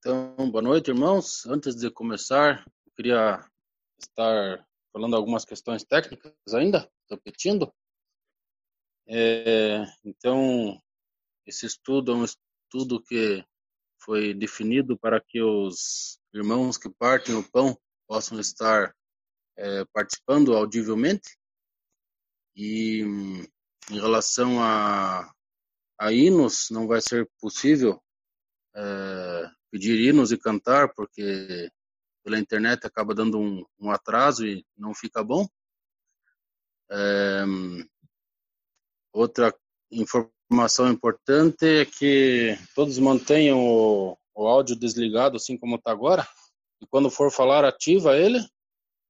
Então, boa noite, irmãos. Antes de começar, eu queria estar falando algumas questões técnicas ainda, repetindo. É, então, esse estudo é um estudo que foi definido para que os irmãos que partem o pão possam estar é, participando audivelmente. E em relação a, a hinos, não vai ser possível é, pedir hinos e cantar, porque pela internet acaba dando um, um atraso e não fica bom. É, outra informação importante é que todos mantenham o, o áudio desligado, assim como está agora. E quando for falar, ativa ele,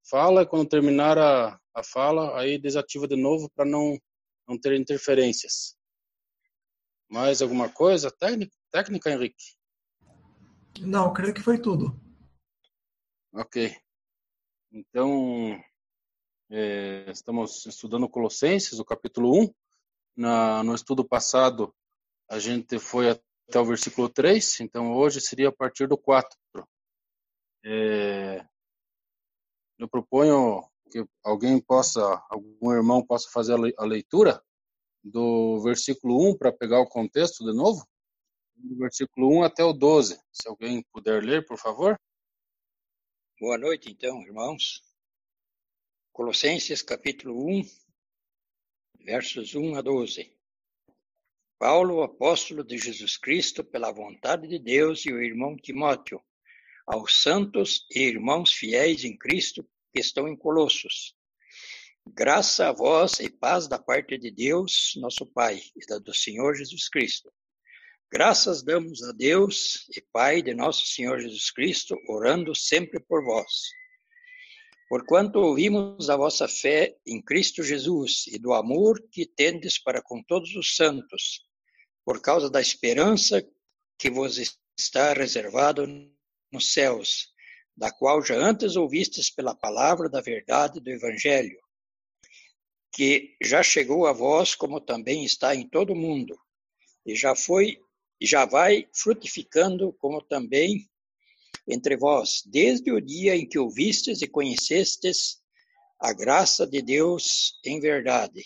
fala, e quando terminar a, a fala, aí desativa de novo para não, não ter interferências. Mais alguma coisa técnica, técnica Henrique? Não, creio que foi tudo. Ok. Então, é, estamos estudando Colossenses, o capítulo 1. Na, no estudo passado, a gente foi até o versículo 3, então hoje seria a partir do 4. É, eu proponho que alguém possa, algum irmão possa fazer a leitura do versículo 1 para pegar o contexto de novo do versículo 1 até o 12. Se alguém puder ler, por favor. Boa noite, então, irmãos. Colossenses, capítulo 1, versos 1 a 12. Paulo, apóstolo de Jesus Cristo, pela vontade de Deus, e o irmão Timóteo, aos santos e irmãos fiéis em Cristo que estão em Colossos. Graça a vós e paz da parte de Deus, nosso Pai, e da do Senhor Jesus Cristo. Graças damos a Deus e Pai de nosso Senhor Jesus Cristo, orando sempre por vós. Porquanto ouvimos a vossa fé em Cristo Jesus e do amor que tendes para com todos os santos, por causa da esperança que vos está reservado nos céus, da qual já antes ouvistes pela palavra da verdade do Evangelho, que já chegou a vós como também está em todo o mundo, e já foi e já vai frutificando como também entre vós, desde o dia em que ouvistes e conhecestes a graça de Deus em verdade,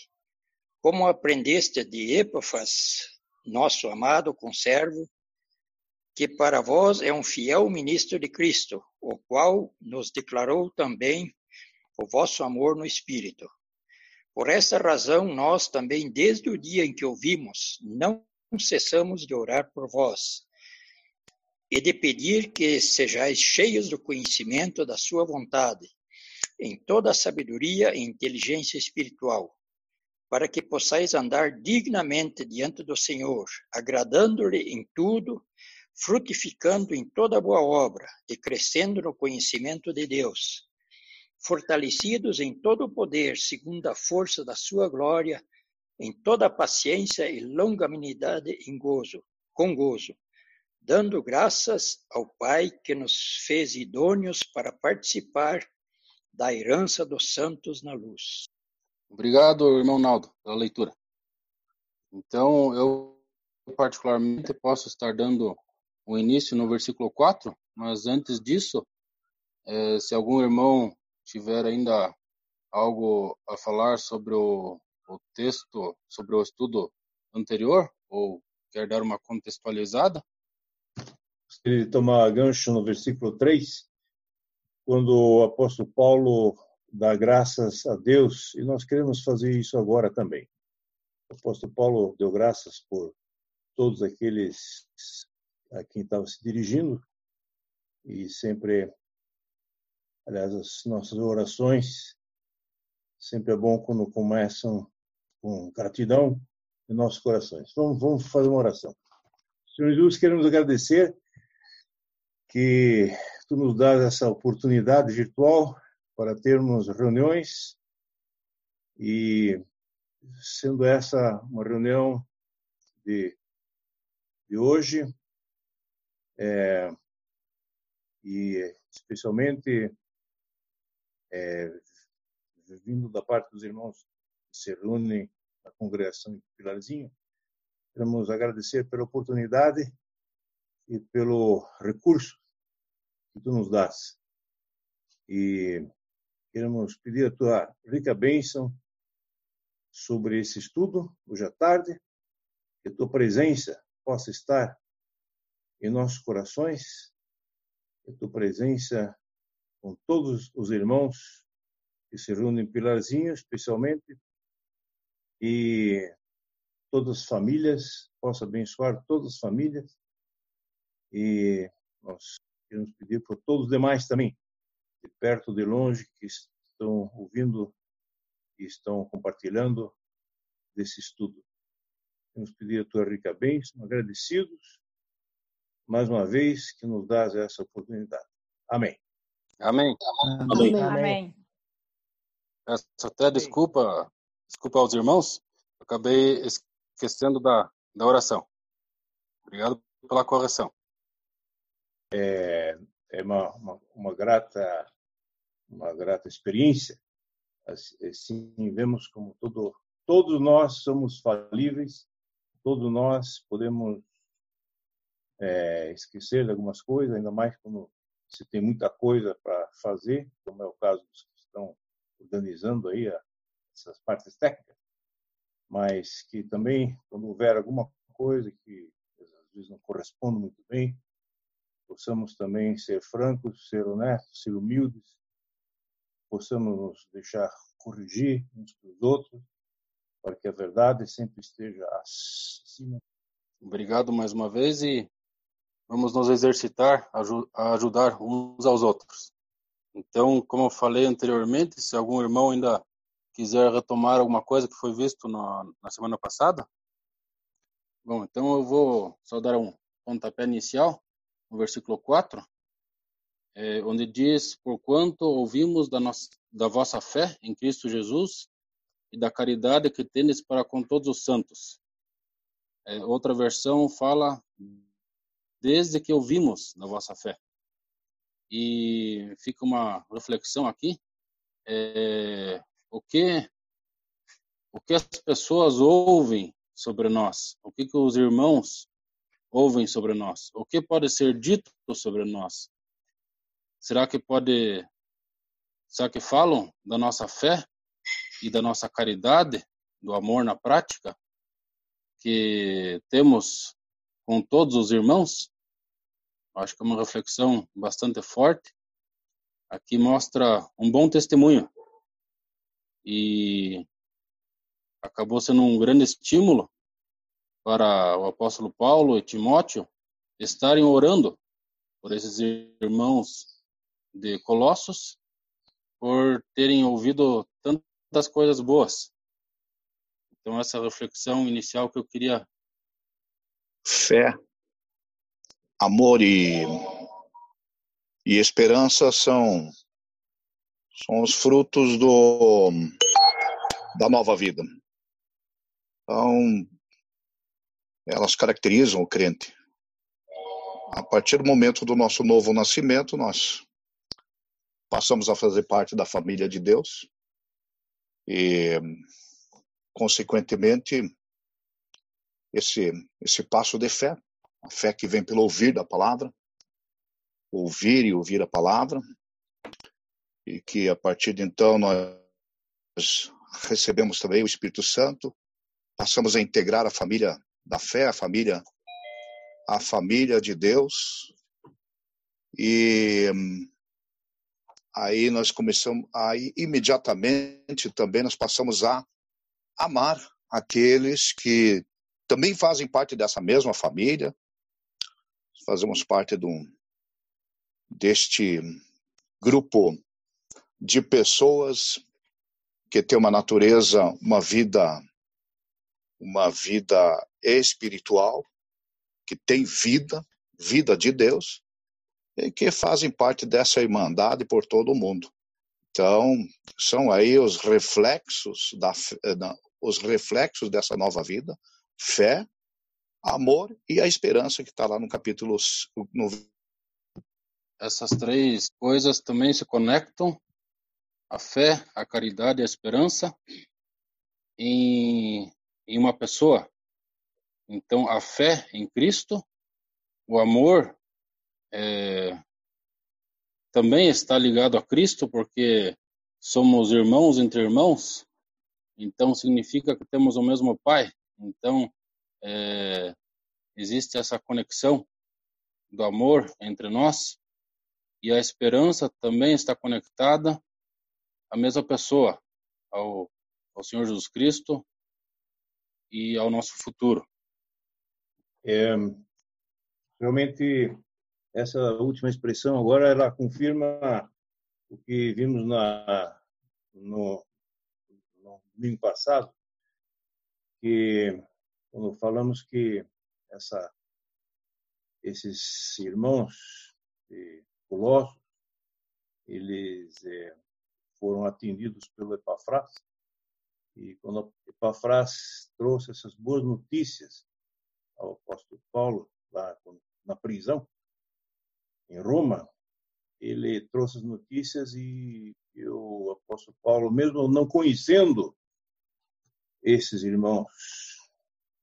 como aprendeste de Epafras, nosso amado conservo, que para vós é um fiel ministro de Cristo, o qual nos declarou também o vosso amor no Espírito. Por essa razão, nós também, desde o dia em que ouvimos, não cessamos de orar por vós e de pedir que sejais cheios do conhecimento da sua vontade, em toda a sabedoria e inteligência espiritual, para que possais andar dignamente diante do Senhor, agradando-lhe em tudo, frutificando em toda boa obra e crescendo no conhecimento de Deus, fortalecidos em todo o poder, segundo a força da sua glória, em toda paciência e longanimidade em gozo, com gozo, dando graças ao Pai que nos fez idôneos para participar da herança dos santos na luz. Obrigado, irmão Naldo, pela leitura. Então, eu particularmente posso estar dando o início no versículo 4, mas antes disso, eh, se algum irmão tiver ainda algo a falar sobre o o texto sobre o estudo anterior ou quer dar uma contextualizada? Ele toma gancho no versículo 3, quando o apóstolo Paulo dá graças a Deus, e nós queremos fazer isso agora também. O apóstolo Paulo deu graças por todos aqueles a quem estava se dirigindo, e sempre, aliás, as nossas orações sempre é bom quando começam com gratidão em nossos corações. Vamos, vamos fazer uma oração. Senhor Jesus, queremos agradecer que tu nos dás essa oportunidade virtual para termos reuniões e sendo essa uma reunião de, de hoje é, e especialmente é, vindo da parte dos irmãos que se reúnem na congregação em Pilarzinho. Queremos agradecer pela oportunidade e pelo recurso que tu nos dás. E queremos pedir a tua rica bênção sobre esse estudo hoje à tarde, que a tua presença possa estar em nossos corações, que a tua presença com todos os irmãos que se reúnem em Pilarzinho, especialmente, e todas as famílias, possa abençoar todas as famílias, e nós queremos pedir por todos os demais também, de perto, de longe, que estão ouvindo e estão compartilhando desse estudo. Queremos pedir a tua rica bênção, agradecidos, mais uma vez, que nos dás essa oportunidade. Amém. Amém. Amém. Amém. Peço até desculpa, desculpa aos irmãos, acabei esquecendo da, da oração. Obrigado pela correção. É, é uma, uma, uma grata uma grata experiência. Assim, vemos como todo, todos nós somos falíveis, todos nós podemos é, esquecer de algumas coisas, ainda mais quando se tem muita coisa para fazer, como é o caso dos que estão organizando aí a, essas partes técnicas, mas que também, quando houver alguma coisa que às vezes não corresponde muito bem, possamos também ser francos, ser honestos, ser humildes, possamos nos deixar corrigir uns para os outros, para que a verdade sempre esteja acima. Obrigado mais uma vez e vamos nos exercitar a ajudar uns aos outros. Então, como eu falei anteriormente, se algum irmão ainda quiser retomar alguma coisa que foi visto na, na semana passada, bom, então eu vou só dar um pontapé inicial no versículo 4, é, onde diz: Porquanto ouvimos da, nossa, da vossa fé em Cristo Jesus e da caridade que tendes para com todos os santos. É, outra versão fala: Desde que ouvimos da vossa fé. E fica uma reflexão aqui: é, o que o que as pessoas ouvem sobre nós, o que, que os irmãos ouvem sobre nós, o que pode ser dito sobre nós, Será que pode. Será que falam da nossa fé e da nossa caridade, do amor na prática que temos com todos os irmãos? Acho que é uma reflexão bastante forte. Aqui mostra um bom testemunho e acabou sendo um grande estímulo para o apóstolo Paulo e Timóteo estarem orando por esses irmãos de Colossos por terem ouvido tantas coisas boas. Então, essa reflexão inicial que eu queria. Fé, amor e, e esperança são, são os frutos do, da nova vida. Então, elas caracterizam o crente. A partir do momento do nosso novo nascimento, nós passamos a fazer parte da família de Deus e, consequentemente, esse esse passo de fé, a fé que vem pelo ouvir da palavra, ouvir e ouvir a palavra, e que a partir de então nós recebemos também o Espírito Santo, passamos a integrar a família da fé, a família a família de Deus. E aí nós começamos, aí imediatamente também nós passamos a amar aqueles que também fazem parte dessa mesma família, fazemos parte do, deste grupo de pessoas que tem uma natureza, uma vida, uma vida espiritual, que tem vida, vida de Deus, e que fazem parte dessa irmandade por todo o mundo. Então, são aí os reflexos da, eh, os reflexos dessa nova vida, fé, amor e a esperança que está lá no capítulo no... Essas três coisas também se conectam, a fé, a caridade e a esperança, em, em uma pessoa. Então, a fé em Cristo o amor é, também está ligado a Cristo, porque somos irmãos entre irmãos, então significa que temos o mesmo Pai. Então, é, existe essa conexão do amor entre nós e a esperança também está conectada à mesma pessoa, ao, ao Senhor Jesus Cristo e ao nosso futuro. É, realmente, essa última expressão agora ela confirma o que vimos na, no, no domingo passado, que quando falamos que essa, esses irmãos de Colossos, eles é, foram atendidos pelo Epafras, e quando Epafras trouxe essas boas notícias ao apóstolo Paulo, lá na prisão, em Roma, ele trouxe as notícias e, o apóstolo Paulo, mesmo não conhecendo esses irmãos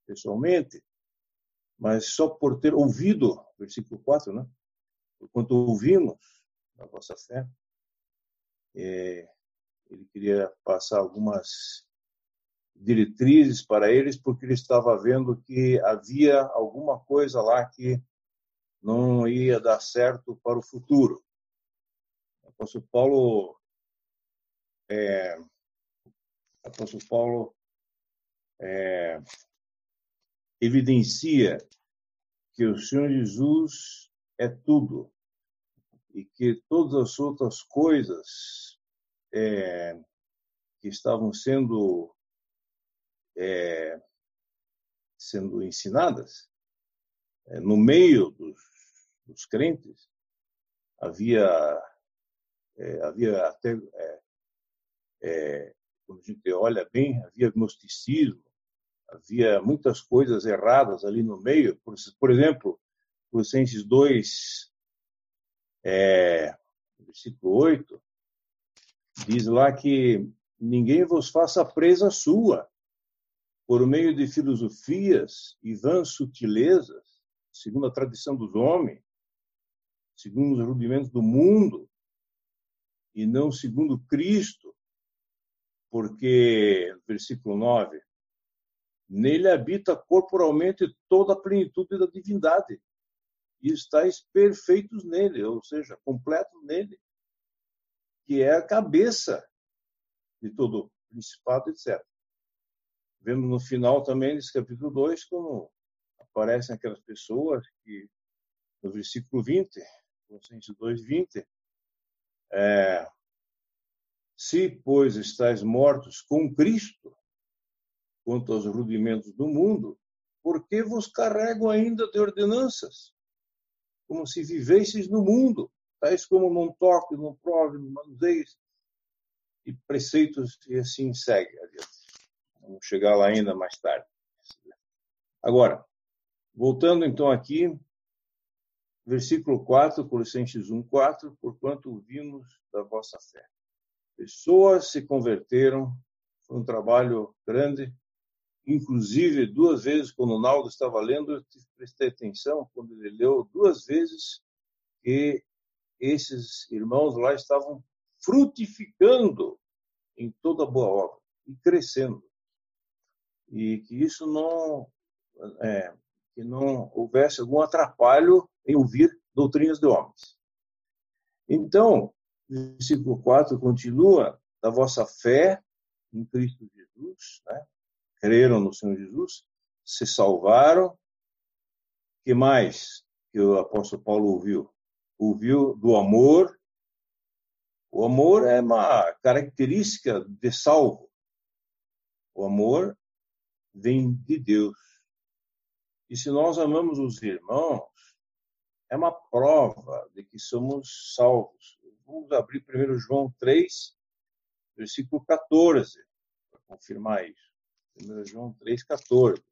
pessoalmente, mas só por ter ouvido, versículo 4, né? Enquanto ouvimos a vossa fé, é, ele queria passar algumas diretrizes para eles, porque ele estava vendo que havia alguma coisa lá que não ia dar certo para o futuro. O apóstolo Paulo, é, o apóstolo Paulo é, evidencia que o Senhor Jesus é tudo e que todas as outras coisas é, que estavam sendo é, sendo ensinadas é, no meio dos, dos crentes havia é, havia até quando a gente olha bem havia gnosticismo havia muitas coisas erradas ali no meio. Por, por exemplo Colossenses 2 é, versículo 8 diz lá que ninguém vos faça presa sua por meio de filosofias e vãs sutilezas, segundo a tradição dos homens, segundo os rudimentos do mundo, e não segundo Cristo, porque, versículo 9, nele habita corporalmente toda a plenitude da divindade, e estáis perfeitos nele, ou seja, completos nele, que é a cabeça de todo principado, etc. Vemos no final também desse capítulo 2 como aparecem aquelas pessoas que, no versículo 20, Colossenses 2, 20, é, se, pois, estáis mortos com Cristo, quanto aos rudimentos do mundo, por que vos carrego ainda de ordenanças? Como se vivesseis no mundo, tais como não toque, não prove, não manuseis, e preceitos, e assim segue adiante. Vamos chegar lá ainda mais tarde. Agora, voltando então aqui, versículo 4, Colossenses 1, 4, porquanto ouvimos da vossa fé. Pessoas se converteram, foi um trabalho grande, inclusive duas vezes, quando o Naldo estava lendo, eu prestei atenção, quando ele leu duas vezes, que esses irmãos lá estavam frutificando em toda boa obra e crescendo e que isso não é, que não houvesse algum atrapalho em ouvir doutrinas de homens. Então, versículo 4 continua, da vossa fé em Cristo Jesus, né? Creram no Senhor Jesus, se salvaram. que mais que o apóstolo Paulo ouviu? Ouviu do amor. O amor é uma característica de salvo. O amor vem de Deus. E se nós amamos os irmãos, é uma prova de que somos salvos. Vamos abrir 1 João 3, versículo 14, para confirmar isso. 1 João 3, 14.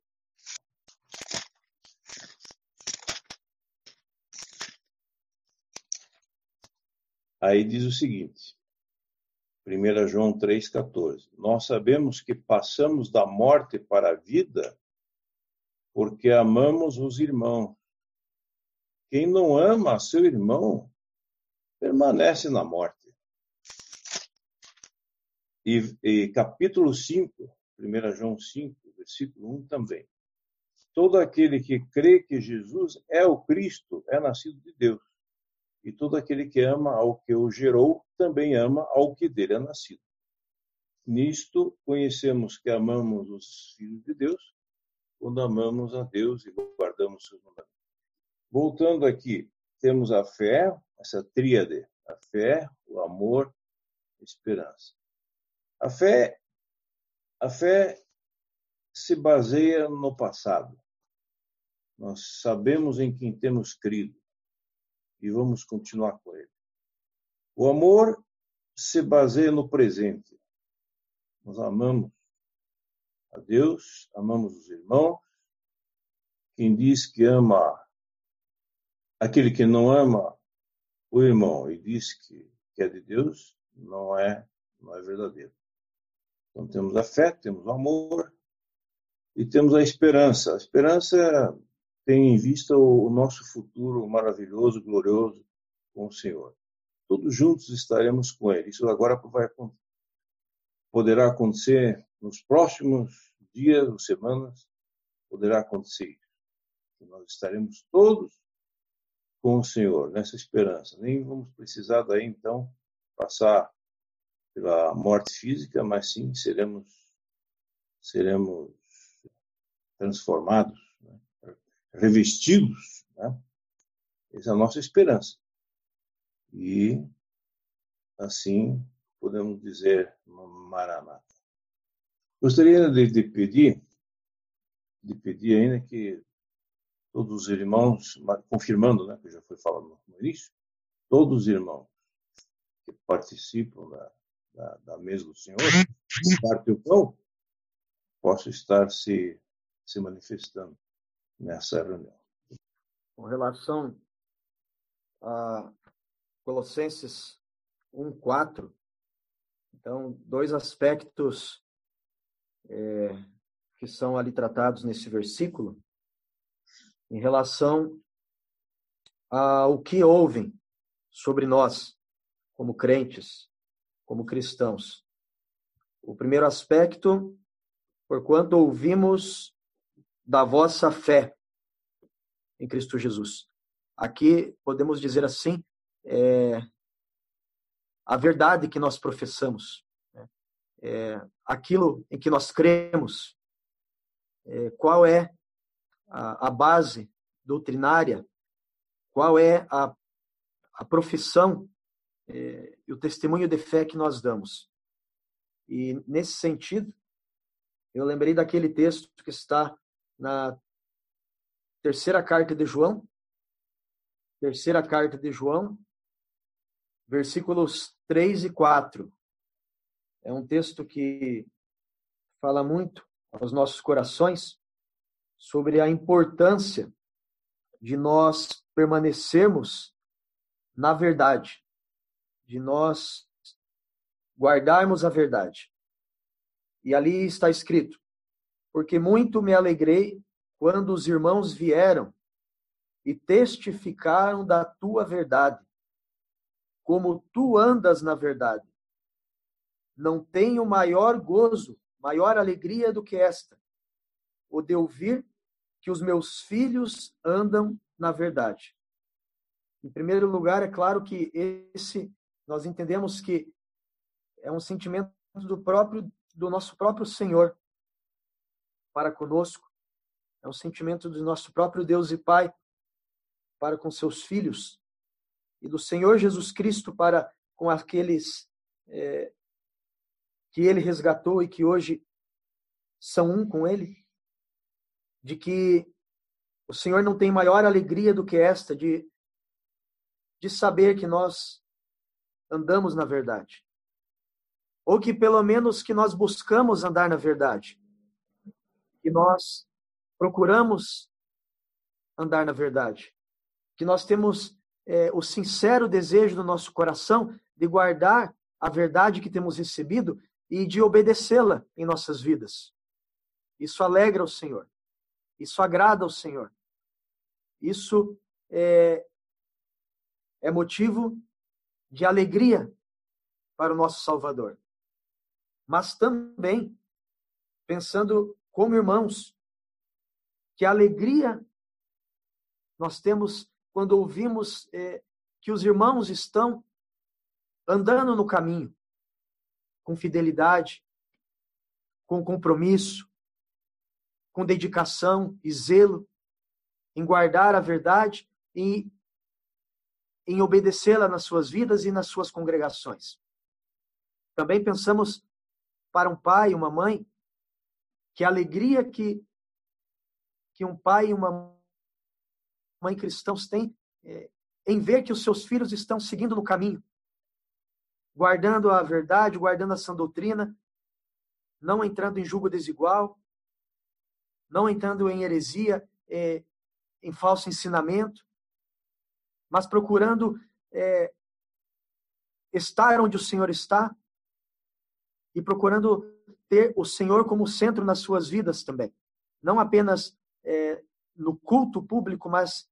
Aí diz o seguinte: 1 João 3,14. Nós sabemos que passamos da morte para a vida porque amamos os irmãos. Quem não ama seu irmão permanece na morte. E, e capítulo 5, 1 João 5, versículo 1 também. Todo aquele que crê que Jesus é o Cristo é nascido de Deus. E todo aquele que ama ao que o gerou também ama ao que dele é nascido. Nisto conhecemos que amamos os filhos de Deus, quando amamos a Deus e guardamos seus mandamentos. Voltando aqui, temos a fé, essa tríade, a fé, o amor, a esperança. A fé, a fé se baseia no passado. Nós sabemos em quem temos crido e vamos continuar com ele. O amor se baseia no presente. Nós amamos a Deus, amamos os irmãos. Quem diz que ama aquele que não ama o irmão e diz que, é de Deus, não é, não é verdadeiro. Então temos a fé, temos o amor e temos a esperança. A esperança tem em vista o nosso futuro maravilhoso, glorioso com o Senhor. Todos juntos estaremos com Ele. Isso agora vai poderá acontecer nos próximos dias ou semanas, poderá acontecer. Nós estaremos todos com o Senhor nessa esperança. Nem vamos precisar daí então passar pela morte física, mas sim seremos seremos transformados, né? revestidos. Né? Essa é a nossa esperança. E assim podemos dizer Maranata. Gostaria de, de pedir, de pedir ainda que todos os irmãos, confirmando, né, que já foi falado no início, todos os irmãos que participam da, da, da mesa do Senhor, parte o pão, possam estar se, se manifestando nessa reunião. Com relação a Colossenses 1:4, então dois aspectos é, que são ali tratados nesse versículo, em relação ao que ouvem sobre nós, como crentes, como cristãos. O primeiro aspecto, porquanto ouvimos da vossa fé em Cristo Jesus. Aqui podemos dizer assim, é, a verdade que nós professamos, né? é, aquilo em que nós cremos, é, qual é a, a, base doutrinária, qual é a, a profissão é, e o testemunho de fé que nós damos. E nesse sentido, eu lembrei daquele texto que está na terceira carta de João, terceira carta de João, versículos 3 e 4. É um texto que fala muito aos nossos corações sobre a importância de nós permanecermos na verdade, de nós guardarmos a verdade. E ali está escrito: Porque muito me alegrei quando os irmãos vieram e testificaram da tua verdade, como tu andas na verdade. Não tenho maior gozo, maior alegria do que esta, o de ouvir que os meus filhos andam na verdade. Em primeiro lugar, é claro que esse nós entendemos que é um sentimento do próprio do nosso próprio Senhor para conosco. É um sentimento do nosso próprio Deus e Pai para com seus filhos e do Senhor Jesus Cristo para com aqueles é, que ele resgatou e que hoje são um com ele, de que o Senhor não tem maior alegria do que esta de, de saber que nós andamos na verdade. Ou que pelo menos que nós buscamos andar na verdade. Que nós procuramos andar na verdade. Que nós temos é, o sincero desejo do nosso coração de guardar a verdade que temos recebido e de obedecê-la em nossas vidas. Isso alegra o Senhor. Isso agrada ao Senhor. Isso é, é motivo de alegria para o nosso Salvador. Mas também, pensando como irmãos, que alegria nós temos quando ouvimos é, que os irmãos estão andando no caminho, com fidelidade, com compromisso, com dedicação e zelo em guardar a verdade e em obedecê-la nas suas vidas e nas suas congregações. Também pensamos para um pai e uma mãe que a alegria que que um pai e uma mãe cristãos têm é, em ver que os seus filhos estão seguindo no caminho, guardando a verdade, guardando a sã doutrina, não entrando em julgo desigual, não entrando em heresia, é, em falso ensinamento, mas procurando é, estar onde o Senhor está e procurando ter o Senhor como centro nas suas vidas também. Não apenas é, no culto público, mas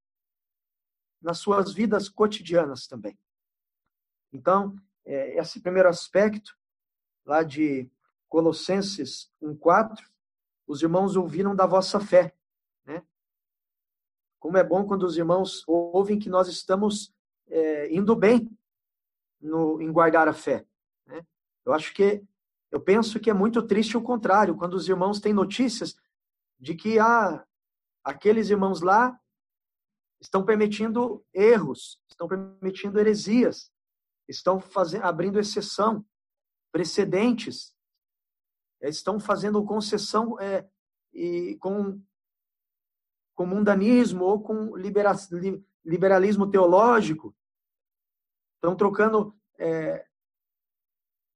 nas suas vidas cotidianas também. Então, é, esse primeiro aspecto, lá de Colossenses 1,4, os irmãos ouviram da vossa fé. Como é bom quando os irmãos ouvem que nós estamos é, indo bem no, em guardar a fé. Né? Eu acho que, eu penso que é muito triste o contrário, quando os irmãos têm notícias de que ah, aqueles irmãos lá estão permitindo erros, estão permitindo heresias, estão fazendo, abrindo exceção, precedentes, é, estão fazendo concessão é, e com, com mundanismo ou com libera, liberalismo teológico, estão trocando é,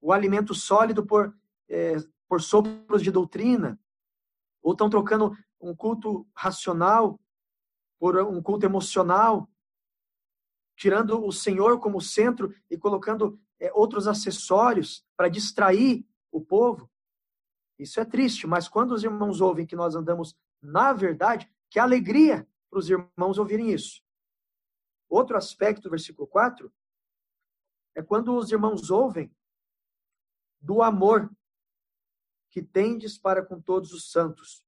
o alimento sólido por, é, por sopros de doutrina, ou estão trocando um culto racional por um culto emocional, tirando o Senhor como centro e colocando é, outros acessórios para distrair o povo. Isso é triste, mas quando os irmãos ouvem que nós andamos na verdade, que alegria para os irmãos ouvirem isso. Outro aspecto do versículo 4 é quando os irmãos ouvem do amor que tendes para com todos os santos.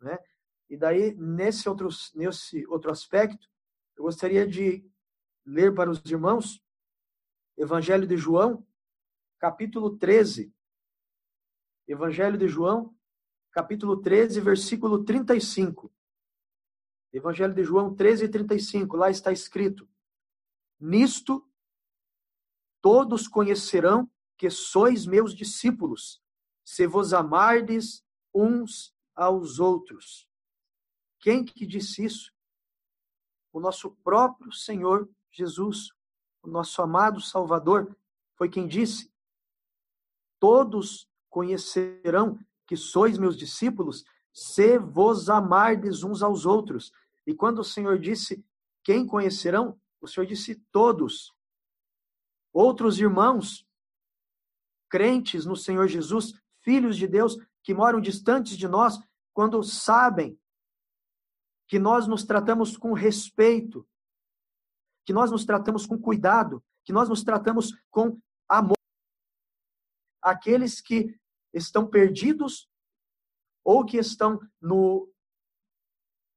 Né? E daí, nesse outro, nesse outro aspecto, eu gostaria de ler para os irmãos Evangelho de João, capítulo 13. Evangelho de João, capítulo 13, versículo 35. Evangelho de João 13, 35. Lá está escrito: Nisto todos conhecerão que sois meus discípulos, se vos amardes uns aos outros. Quem que disse isso? O nosso próprio Senhor Jesus, o nosso amado Salvador, foi quem disse: Todos conhecerão que sois meus discípulos se vos amardes uns aos outros. E quando o Senhor disse quem conhecerão, o Senhor disse todos. Outros irmãos, crentes no Senhor Jesus, filhos de Deus, que moram distantes de nós, quando sabem que nós nos tratamos com respeito, que nós nos tratamos com cuidado, que nós nos tratamos com amor. Aqueles que estão perdidos ou que estão no,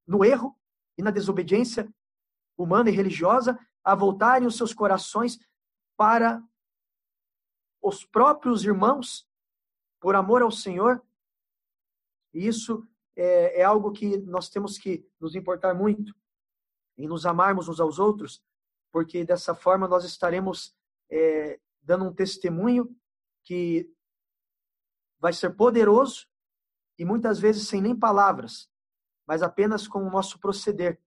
no erro e na desobediência humana e religiosa, a voltarem os seus corações para os próprios irmãos, por amor ao Senhor. E isso é, é algo que nós temos que nos importar muito em nos amarmos uns aos outros, porque dessa forma nós estaremos é, dando um testemunho que vai ser poderoso e muitas vezes sem nem palavras, mas apenas com o nosso proceder.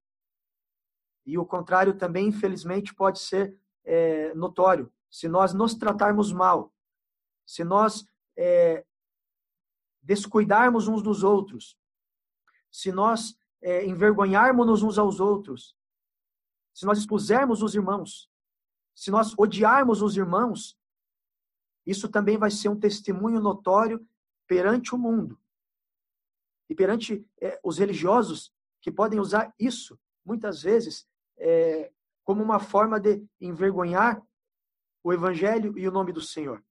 E o contrário também, infelizmente, pode ser é, notório. Se nós nos tratarmos mal, se nós é, descuidarmos uns dos outros, se nós é, envergonharmos uns aos outros, se nós expusermos os irmãos, se nós odiarmos os irmãos, isso também vai ser um testemunho notório perante o mundo e perante é, os religiosos que podem usar isso muitas vezes é, como uma forma de envergonhar o evangelho e o nome do Senhor.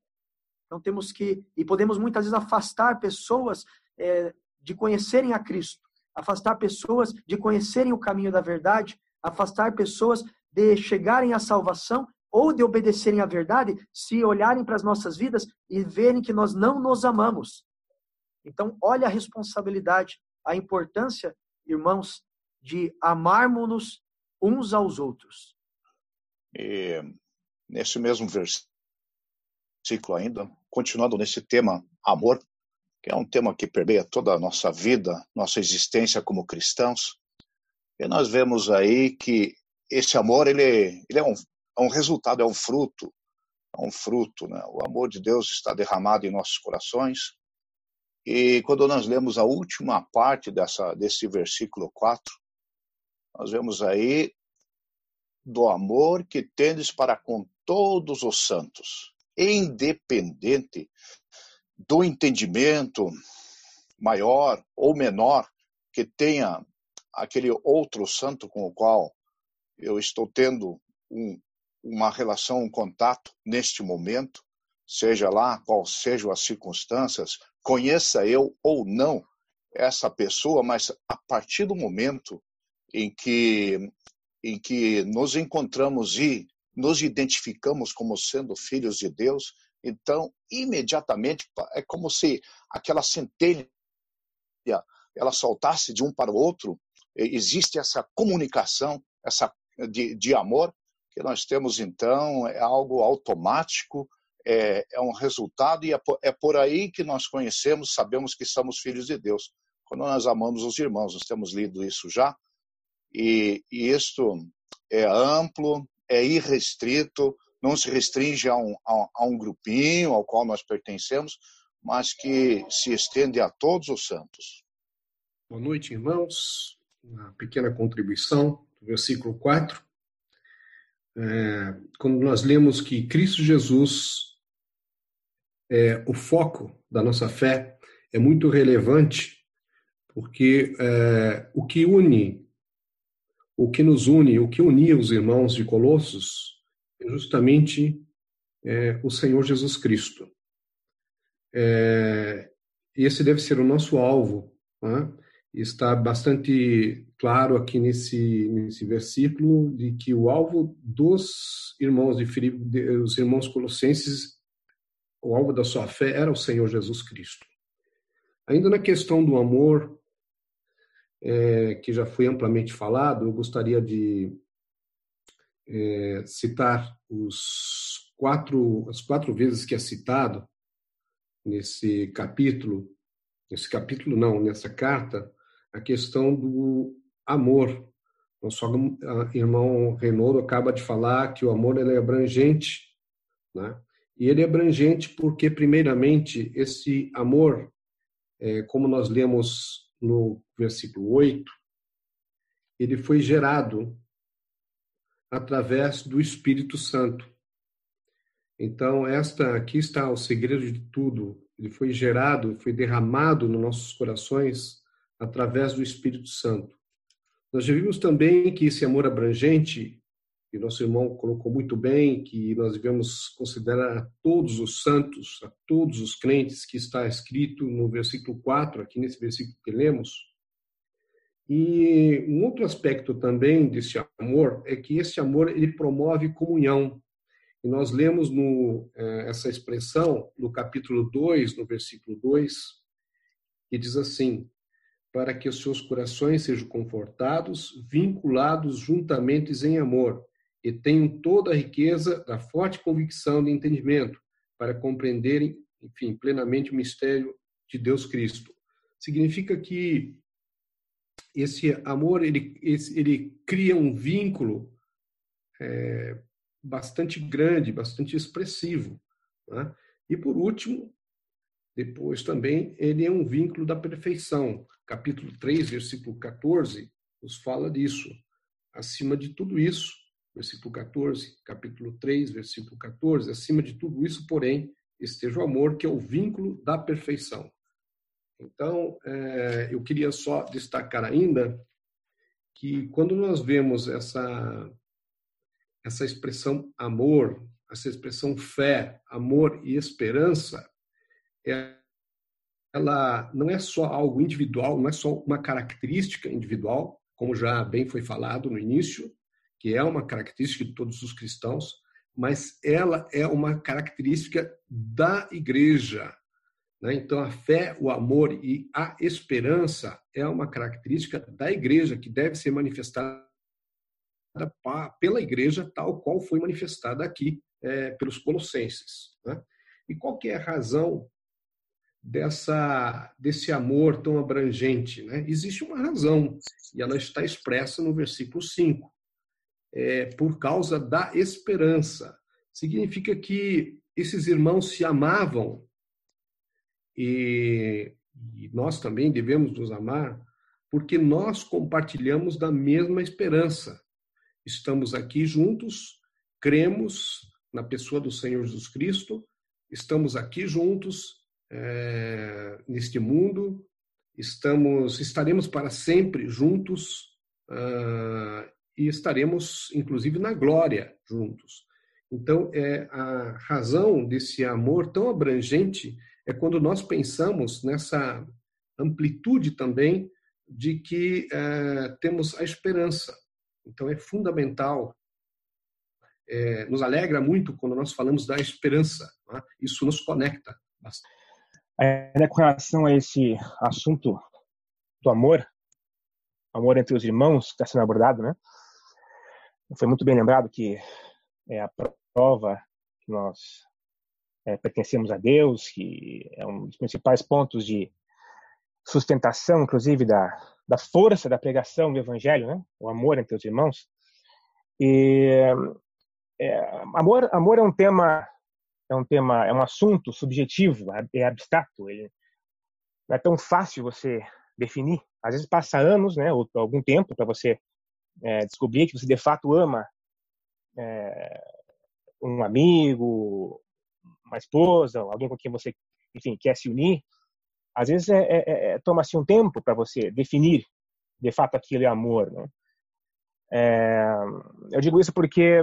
Então temos que e podemos muitas vezes afastar pessoas é, de conhecerem a Cristo, afastar pessoas de conhecerem o caminho da verdade, afastar pessoas de chegarem à salvação ou de obedecerem à verdade, se olharem para as nossas vidas e verem que nós não nos amamos. Então, olha a responsabilidade, a importância, irmãos, de amarmos-nos uns aos outros. E nesse mesmo versículo ainda, continuando nesse tema amor, que é um tema que permeia toda a nossa vida, nossa existência como cristãos, e nós vemos aí que esse amor ele, ele é, um, é um resultado, é um fruto, é um fruto, né? O amor de Deus está derramado em nossos corações. E quando nós lemos a última parte dessa desse versículo 4, nós vemos aí do amor que tendes para com todos os santos, independente do entendimento maior ou menor que tenha aquele outro santo com o qual eu estou tendo um, uma relação, um contato neste momento, seja lá qual sejam as circunstâncias, conheça eu ou não essa pessoa, mas a partir do momento em que em que nos encontramos e nos identificamos como sendo filhos de Deus, então imediatamente é como se aquela centelha ela saltasse de um para o outro, existe essa comunicação, essa de, de amor que nós temos então é algo automático, é, é um resultado e é por, é por aí que nós conhecemos, sabemos que somos filhos de Deus. Quando nós amamos os irmãos, nós temos lido isso já, e, e isto é amplo, é irrestrito, não se restringe a um, a, a um grupinho ao qual nós pertencemos, mas que se estende a todos os santos. Boa noite, irmãos. Uma pequena contribuição do versículo 4. É, quando nós lemos que Cristo Jesus é o foco da nossa fé, é muito relevante, porque é, o que une o que nos une, o que unia os irmãos de Colossos, é justamente é, o Senhor Jesus Cristo. É, esse deve ser o nosso alvo. Né? Está bastante claro aqui nesse, nesse versículo de que o alvo dos irmãos de Filipe, os irmãos colossenses, o alvo da sua fé era o Senhor Jesus Cristo. Ainda na questão do amor, é, que já foi amplamente falado, eu gostaria de é, citar os quatro, as quatro vezes que é citado nesse capítulo, nesse capítulo não, nessa carta, a questão do amor. Nosso irmão Renaud acaba de falar que o amor é abrangente, né? E ele é abrangente porque, primeiramente, esse amor, é, como nós lemos no versículo 8, ele foi gerado através do Espírito Santo. Então, esta aqui está o segredo de tudo. Ele foi gerado, foi derramado nos nossos corações através do Espírito Santo. Nós já vimos também que esse amor abrangente, que nosso irmão colocou muito bem, que nós devemos considerar a todos os santos, a todos os crentes, que está escrito no versículo 4, aqui nesse versículo que lemos. E um outro aspecto também desse amor é que esse amor ele promove comunhão. E nós lemos no, eh, essa expressão no capítulo 2, no versículo 2, que diz assim: Para que os seus corações sejam confortados, vinculados juntamente em amor, e tenham toda a riqueza da forte convicção de entendimento, para compreenderem, enfim, plenamente o mistério de Deus Cristo. Significa que esse amor ele, ele cria um vínculo é, bastante grande, bastante expressivo. Né? E por último, depois também, ele é um vínculo da perfeição. Capítulo 3, versículo 14, nos fala disso. Acima de tudo isso, versículo 14, capítulo 3, versículo 14, acima de tudo isso, porém, esteja o amor, que é o vínculo da perfeição. Então, é, eu queria só destacar ainda que quando nós vemos essa essa expressão amor, essa expressão fé, amor e esperança, ela não é só algo individual, não é só uma característica individual, como já bem foi falado no início, que é uma característica de todos os cristãos, mas ela é uma característica da igreja. Né? Então, a fé, o amor e a esperança é uma característica da igreja que deve ser manifestada pela igreja, tal qual foi manifestada aqui é, pelos colossenses. Né? E qual que é a razão dessa desse amor tão abrangente? Né? Existe uma razão, e ela está expressa no versículo 5 é, por causa da esperança. Significa que esses irmãos se amavam e, e nós também devemos nos amar porque nós compartilhamos da mesma esperança. Estamos aqui juntos, cremos na pessoa do Senhor Jesus Cristo, estamos aqui juntos é, neste mundo, estamos estaremos para sempre juntos uh, e estaremos, inclusive, na glória juntos. Então, é, a razão desse amor tão abrangente é quando nós pensamos nessa amplitude também de que é, temos a esperança. Então, é fundamental, é, nos alegra muito quando nós falamos da esperança. Né? Isso nos conecta bastante. É, com relação a esse assunto do amor, amor entre os irmãos, que está sendo abordado, né? Foi muito bem lembrado que é a prova que nós é, pertencemos a Deus, que é um dos principais pontos de sustentação, inclusive, da, da força da pregação do Evangelho, né? o amor entre os irmãos. E é, amor, amor é um tema, é um tema, é um assunto subjetivo, é abstrato. Ele não é tão fácil você definir. Às vezes passa anos, né, ou algum tempo para você é, descobrir que você de fato ama é, um amigo, uma esposa, alguém com quem você, enfim, quer se unir, às vezes é, é, é, é toma-se um tempo para você definir de fato aquilo é amor, né? Eu digo isso porque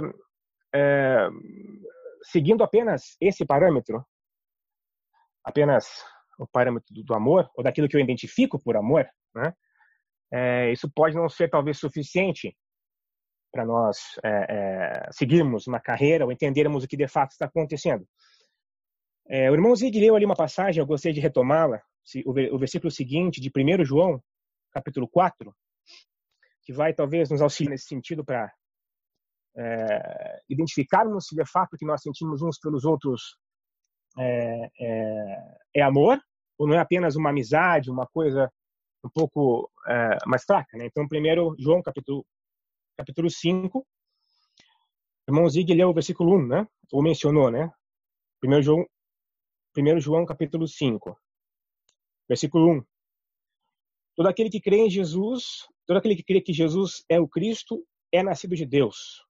seguindo apenas esse parâmetro, apenas o parâmetro do amor ou daquilo que eu identifico por amor, né? É, isso pode não ser talvez suficiente para nós é, é, seguirmos uma carreira ou entendermos o que de fato está acontecendo. É, o irmão Zig leu ali uma passagem, eu gostei de retomá-la, o versículo seguinte de 1 João, capítulo 4, que vai talvez nos auxiliar nesse sentido para é, identificarmos se de fato que nós sentimos uns pelos outros é, é, é amor, ou não é apenas uma amizade, uma coisa um pouco é, mais fraca. Né? Então, primeiro, João, capítulo, capítulo 5, irmão Zig leu o versículo 1, né? ou mencionou, né? Primeiro João, primeiro João capítulo 5, versículo 1. Todo aquele que crê em Jesus, todo aquele que crê que Jesus é o Cristo, é nascido de Deus.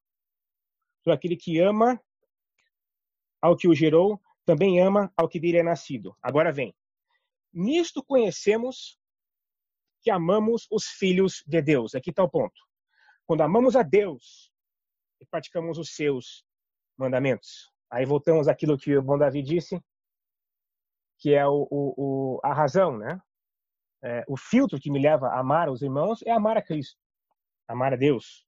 Todo aquele que ama ao que o gerou, também ama ao que dele é nascido. Agora vem. Nisto conhecemos que amamos os filhos de Deus. Aqui está o ponto. Quando amamos a Deus e praticamos os seus mandamentos. Aí voltamos àquilo que o bom Davi disse, que é o, o, o a razão, né? É, o filtro que me leva a amar os irmãos é amar a Cristo, amar a Deus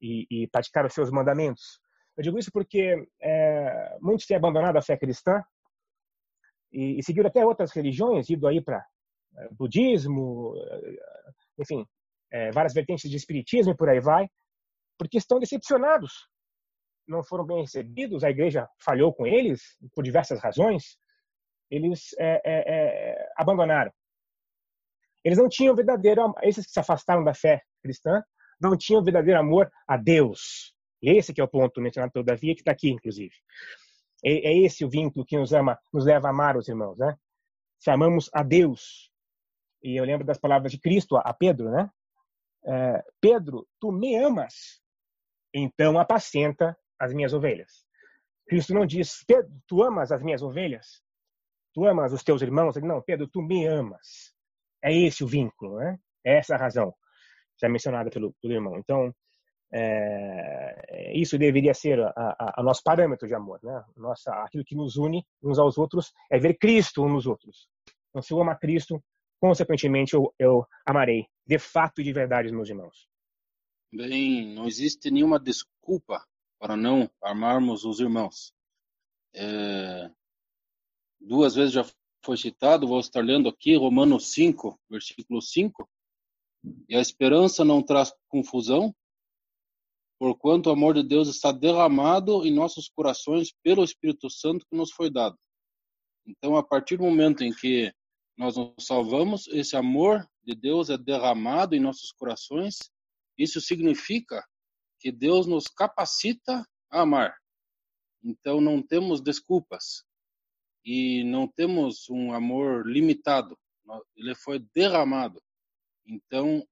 e, e praticar os seus mandamentos. Eu digo isso porque é, muitos têm abandonado a fé cristã e, e seguiram até outras religiões, ido aí para budismo, é, enfim, é, várias vertentes de espiritismo e por aí vai, porque estão decepcionados. Não foram bem recebidos, a igreja falhou com eles por diversas razões. Eles é, é, abandonaram. Eles não tinham verdadeiro, esses que se afastaram da fé cristã, não tinham verdadeiro amor a Deus. E esse que é o ponto mencionado pelo Davi, que está aqui, inclusive. É, é, esse o vínculo que nos ama, nos leva a amar os irmãos, né? Se amamos a Deus, e eu lembro das palavras de Cristo a Pedro, né? É, Pedro, tu me amas, então apacenta as minhas ovelhas. Cristo não diz, Pedro, tu amas as minhas ovelhas? Tu amas os teus irmãos? Ele, não, Pedro, tu me amas. É esse o vínculo, né? É essa a razão. já mencionada pelo, pelo irmão. Então, é, isso deveria ser a, nosso parâmetro de amor, né? Nossa, aquilo que nos une uns aos outros é ver Cristo uns nos outros. Então, se eu amo a Cristo, consequentemente eu, eu amarei de fato e de verdade os meus irmãos. Bem, não existe nenhuma desculpa para não amarmos os irmãos. É, duas vezes já foi citado, vou estar lendo aqui Romanos 5, versículo 5. E a esperança não traz confusão, porquanto o amor de Deus está derramado em nossos corações pelo Espírito Santo que nos foi dado. Então, a partir do momento em que nós nos salvamos, esse amor de Deus é derramado em nossos corações. Isso significa que Deus nos capacita a amar. Então, não temos desculpas e não temos um amor limitado. Ele foi derramado. Então,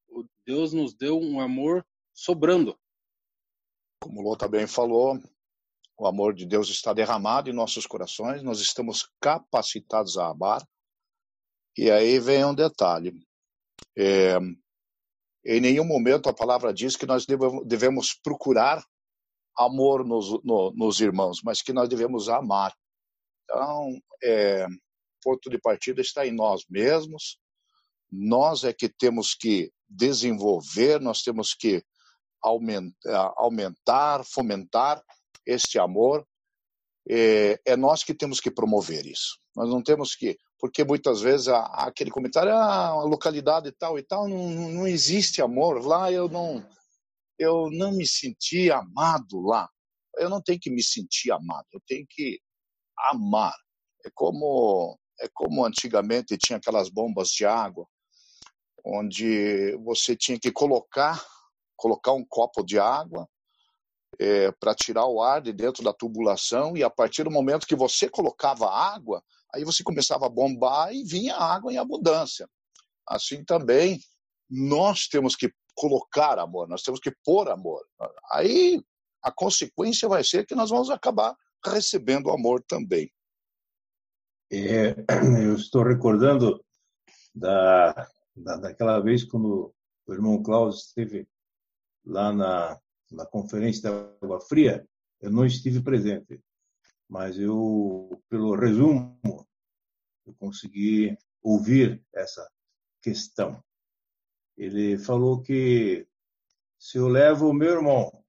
Deus nos deu um amor sobrando. Como o Lô também falou, o amor de Deus está derramado em nossos corações, nós estamos capacitados a amar. E aí vem um detalhe. É, em nenhum momento a palavra diz que nós devemos procurar amor nos, no, nos irmãos, mas que nós devemos amar. Então, é, ponto de partida está em nós mesmos. Nós é que temos que desenvolver, nós temos que aumentar, aumentar fomentar este amor, é, é, nós que temos que promover isso. Nós não temos que, porque muitas vezes aquele comentário, ah, a localidade tal e tal, não, não existe amor lá, eu não, eu não me senti amado lá. Eu não tenho que me sentir amado, eu tenho que amar. É como é como antigamente tinha aquelas bombas de água onde você tinha que colocar colocar um copo de água é, para tirar o ar de dentro da tubulação e a partir do momento que você colocava água, aí você começava a bombar e vinha água em abundância. Assim também nós temos que colocar amor, nós temos que pôr amor. Aí a consequência vai ser que nós vamos acabar recebendo amor também. É, eu estou recordando da, da, daquela vez quando o irmão Klaus esteve lá na, na conferência da Água Fria, eu não estive presente, mas eu, pelo resumo, eu consegui ouvir essa questão. Ele falou que se eu levo o meu irmão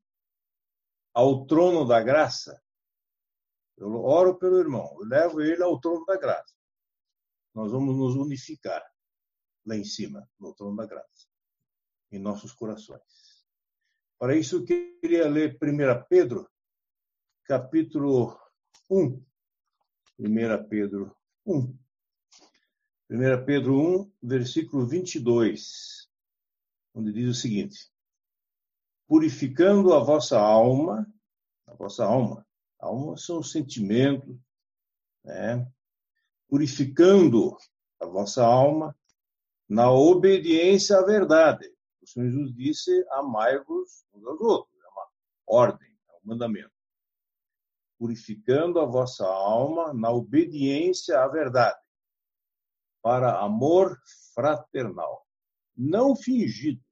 ao trono da graça, eu oro pelo irmão, eu levo ele ao trono da graça. Nós vamos nos unificar lá em cima, no trono da graça, em nossos corações. Para isso, eu queria ler 1 Pedro, capítulo 1. 1 Pedro 1. 1 Pedro 1, versículo 22, onde diz o seguinte: Purificando a vossa alma, a vossa alma, a alma são os sentimentos, né? Purificando a vossa alma na obediência à verdade o Senhor Jesus disse: amai-vos uns aos outros. É uma ordem, é um mandamento. Purificando a vossa alma na obediência à verdade, para amor fraternal, não fingido.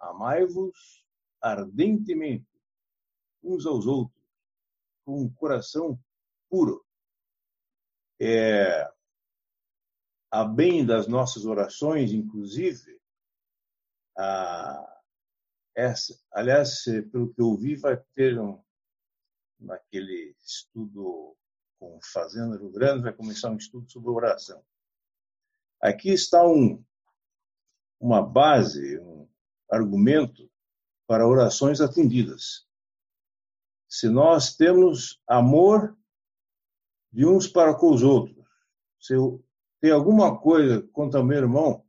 Amai-vos ardentemente uns aos outros, com um coração puro. É, a bem das nossas orações, inclusive, ah, essa, aliás, pelo que eu vi, vai ter um, naquele estudo com Fazenda Rio Grande, vai começar um estudo sobre oração. Aqui está um, uma base, um argumento para orações atendidas. Se nós temos amor de uns para com os outros, se eu tenho alguma coisa contra meu irmão,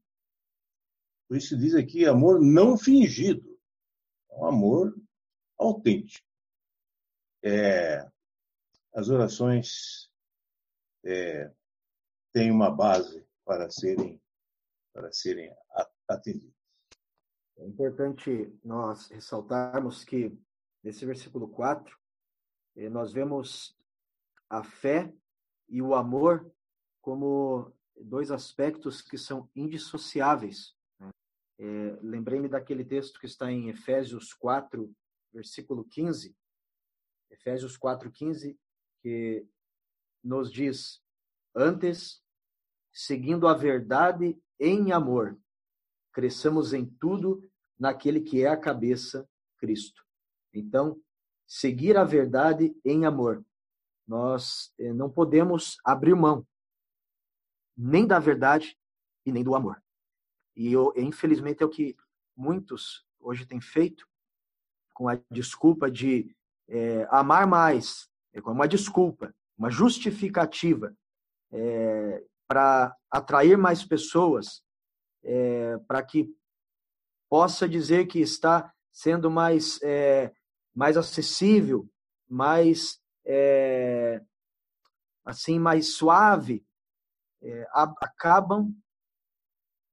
por isso diz aqui amor não fingido. É um amor autêntico. É, as orações é, têm uma base para serem, para serem atendidas. É importante nós ressaltarmos que nesse versículo 4, eh, nós vemos a fé e o amor como dois aspectos que são indissociáveis É, Lembrei-me daquele texto que está em Efésios 4, versículo 15. Efésios 4, 15, que nos diz: Antes, seguindo a verdade em amor, cresçamos em tudo naquele que é a cabeça, Cristo. Então, seguir a verdade em amor. Nós eh, não podemos abrir mão nem da verdade e nem do amor. E eu, infelizmente é o que muitos hoje têm feito com a desculpa de é, amar mais, é, uma desculpa, uma justificativa é, para atrair mais pessoas, é, para que possa dizer que está sendo mais, é, mais acessível, mais é, assim mais suave, é, acabam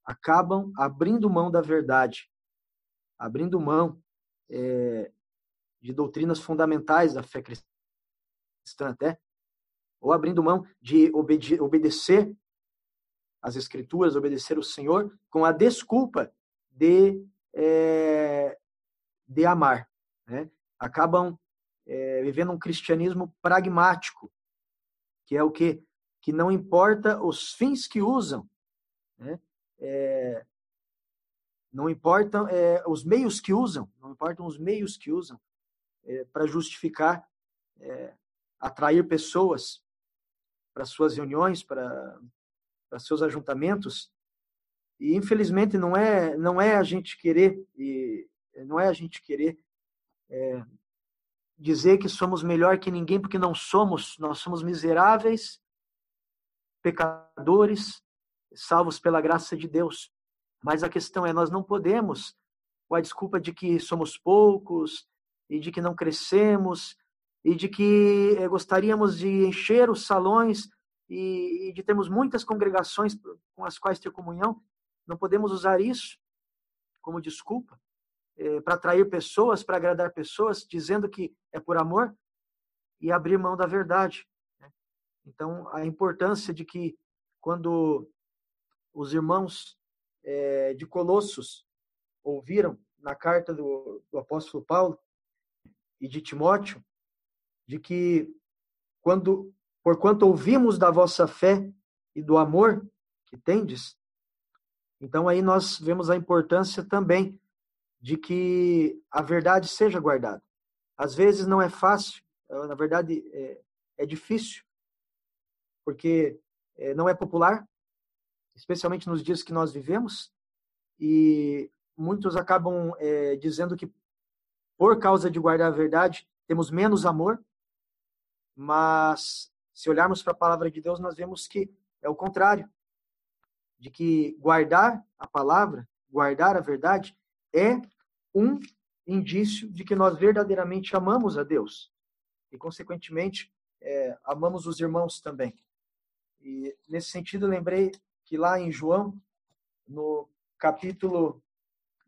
acabam abrindo mão da verdade, abrindo mão é, de doutrinas fundamentais da fé cristã até, ou abrindo mão de obede obedecer às escrituras, obedecer o Senhor, com a desculpa de, é, de amar. Né? Acabam é, vivendo um cristianismo pragmático, que é o que que não importa os fins que usam, né? É, não importam é, os meios que usam, não importam os meios que usam é, para justificar é, atrair pessoas para suas reuniões, para, seus ajuntamentos. E infelizmente não é não é a gente querer e não é a gente querer é, dizer que somos melhor que ninguém porque não somos, nós somos miseráveis pecadores, salvos pela graça de Deus. Mas a questão é, nós não podemos, com a desculpa de que somos poucos e de que não crescemos e de que eh, gostaríamos de encher os salões e, e de termos muitas congregações com as quais ter comunhão, não podemos usar isso como desculpa eh, para atrair pessoas, para agradar pessoas, dizendo que é por amor e abrir mão da verdade. Então, a importância de que, quando os irmãos é, de Colossos ouviram na carta do, do apóstolo Paulo e de Timóteo, de que, quando, porquanto ouvimos da vossa fé e do amor que tendes, então aí nós vemos a importância também de que a verdade seja guardada. Às vezes não é fácil, na verdade é, é difícil porque é, não é popular, especialmente nos dias que nós vivemos, e muitos acabam é, dizendo que por causa de guardar a verdade temos menos amor, mas se olharmos para a palavra de Deus, nós vemos que é o contrário, de que guardar a palavra, guardar a verdade, é um indício de que nós verdadeiramente amamos a Deus e, consequentemente, é, amamos os irmãos também. E nesse sentido, lembrei que lá em João, no capítulo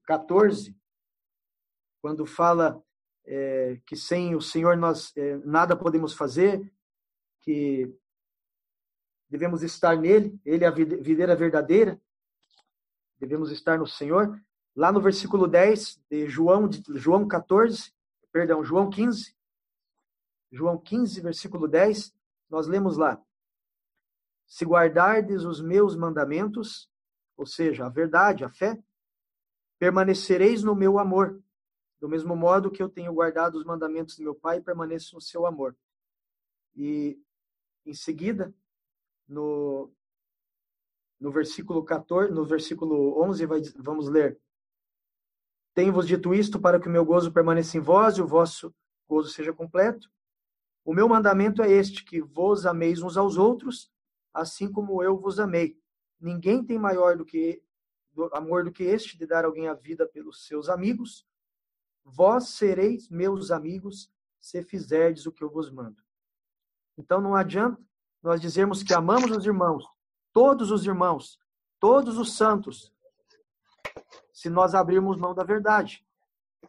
14, quando fala é, que sem o Senhor nós é, nada podemos fazer, que devemos estar nele, ele é a videira verdadeira, devemos estar no Senhor. Lá no versículo 10 de João, de João 14, perdão, João 15, João 15, versículo 10, nós lemos lá: se guardardes os meus mandamentos, ou seja, a verdade, a fé, permanecereis no meu amor, do mesmo modo que eu tenho guardado os mandamentos do meu Pai permaneço no seu amor. E em seguida, no, no versículo 14, no versículo 11, vai, vamos ler: Tenho-vos dito isto para que o meu gozo permaneça em vós e o vosso gozo seja completo. O meu mandamento é este: que vos ameis uns aos outros, assim como eu vos amei. Ninguém tem maior do que amor do que este de dar alguém a vida pelos seus amigos. Vós sereis meus amigos se fizerdes o que eu vos mando. Então não adianta nós dizermos que amamos os irmãos, todos os irmãos, todos os santos, se nós abrirmos mão da verdade.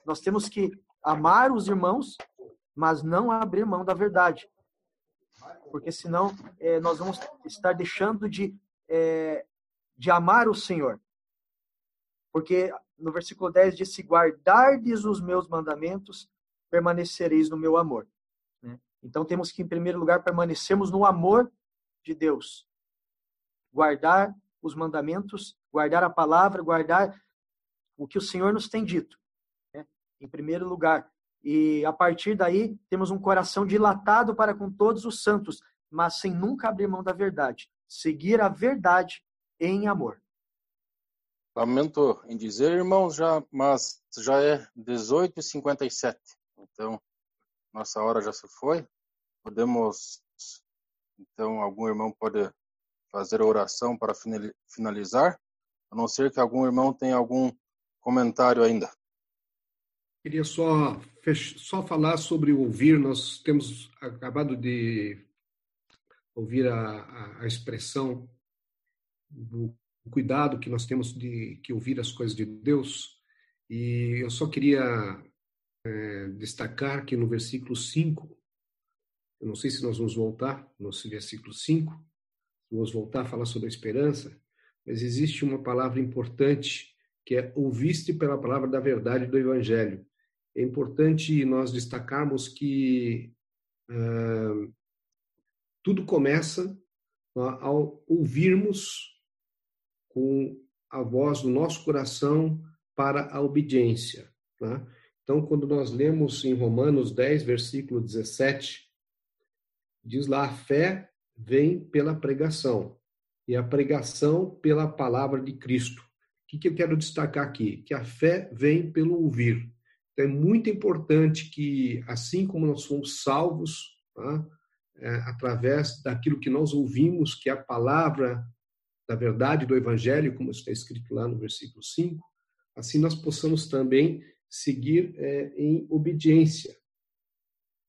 Nós temos que amar os irmãos, mas não abrir mão da verdade porque senão é, nós vamos estar deixando de, é, de amar o Senhor. Porque no versículo 10 diz: Se guardardes os meus mandamentos, permanecereis no meu amor. Né? Então temos que, em primeiro lugar, permanecermos no amor de Deus. Guardar os mandamentos, guardar a palavra, guardar o que o Senhor nos tem dito. Né? Em primeiro lugar. E a partir daí, temos um coração dilatado para com todos os santos, mas sem nunca abrir mão da verdade. Seguir a verdade em amor. Lamento em dizer, irmãos, já, mas já é 18h57. Então, nossa hora já se foi. Podemos, então, algum irmão pode fazer a oração para finalizar, a não ser que algum irmão tenha algum comentário ainda. Queria só, só falar sobre ouvir. Nós temos acabado de ouvir a, a, a expressão do cuidado que nós temos de que ouvir as coisas de Deus. E eu só queria é, destacar que no versículo 5, eu não sei se nós vamos voltar no versículo 5, vamos voltar a falar sobre a esperança, mas existe uma palavra importante que é ouviste pela palavra da verdade do Evangelho. É importante nós destacarmos que uh, tudo começa ao ouvirmos com a voz do nosso coração para a obediência. Tá? Então, quando nós lemos em Romanos 10, versículo 17, diz lá: a fé vem pela pregação, e a pregação pela palavra de Cristo. O que, que eu quero destacar aqui? Que a fé vem pelo ouvir. Então, é muito importante que, assim como nós fomos salvos, tá? é, através daquilo que nós ouvimos, que é a palavra da verdade do Evangelho, como está escrito lá no versículo 5, assim nós possamos também seguir é, em obediência.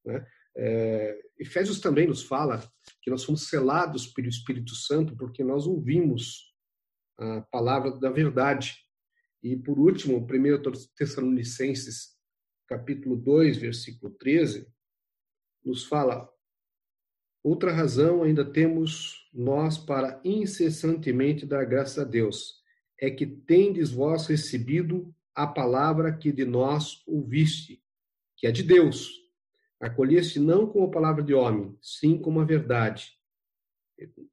Né? É, Efésios também nos fala que nós somos selados pelo Espírito Santo porque nós ouvimos a palavra da verdade. E por último, 1 Tessalonicenses, capítulo 2, versículo 13, nos fala: outra razão ainda temos nós para incessantemente dar graças a Deus, é que tendes vós recebido a palavra que de nós ouviste, que é de Deus. Acolheste não como a palavra de homem, sim como a verdade.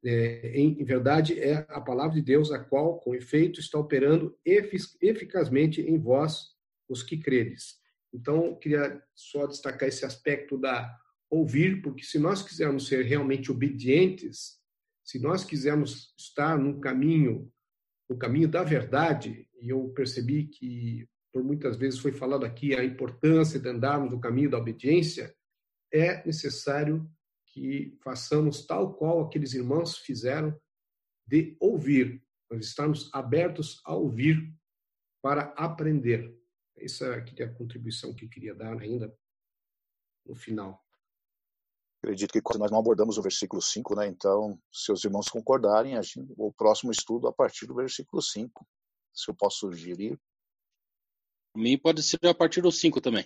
É, em verdade, é a palavra de Deus, a qual, com efeito, está operando eficazmente em vós, os que credes. Então, queria só destacar esse aspecto da ouvir, porque se nós quisermos ser realmente obedientes, se nós quisermos estar no caminho, no caminho da verdade, e eu percebi que por muitas vezes foi falado aqui a importância de andarmos no caminho da obediência, é necessário que façamos tal qual aqueles irmãos fizeram de ouvir, nós estamos abertos a ouvir para aprender. Essa é a contribuição que eu queria dar ainda no final. Acredito que nós não abordamos o versículo 5, né? Então, se os irmãos concordarem, gente, o próximo estudo a partir do versículo 5. Se eu posso sugerir. A mim pode ser a partir do 5 também.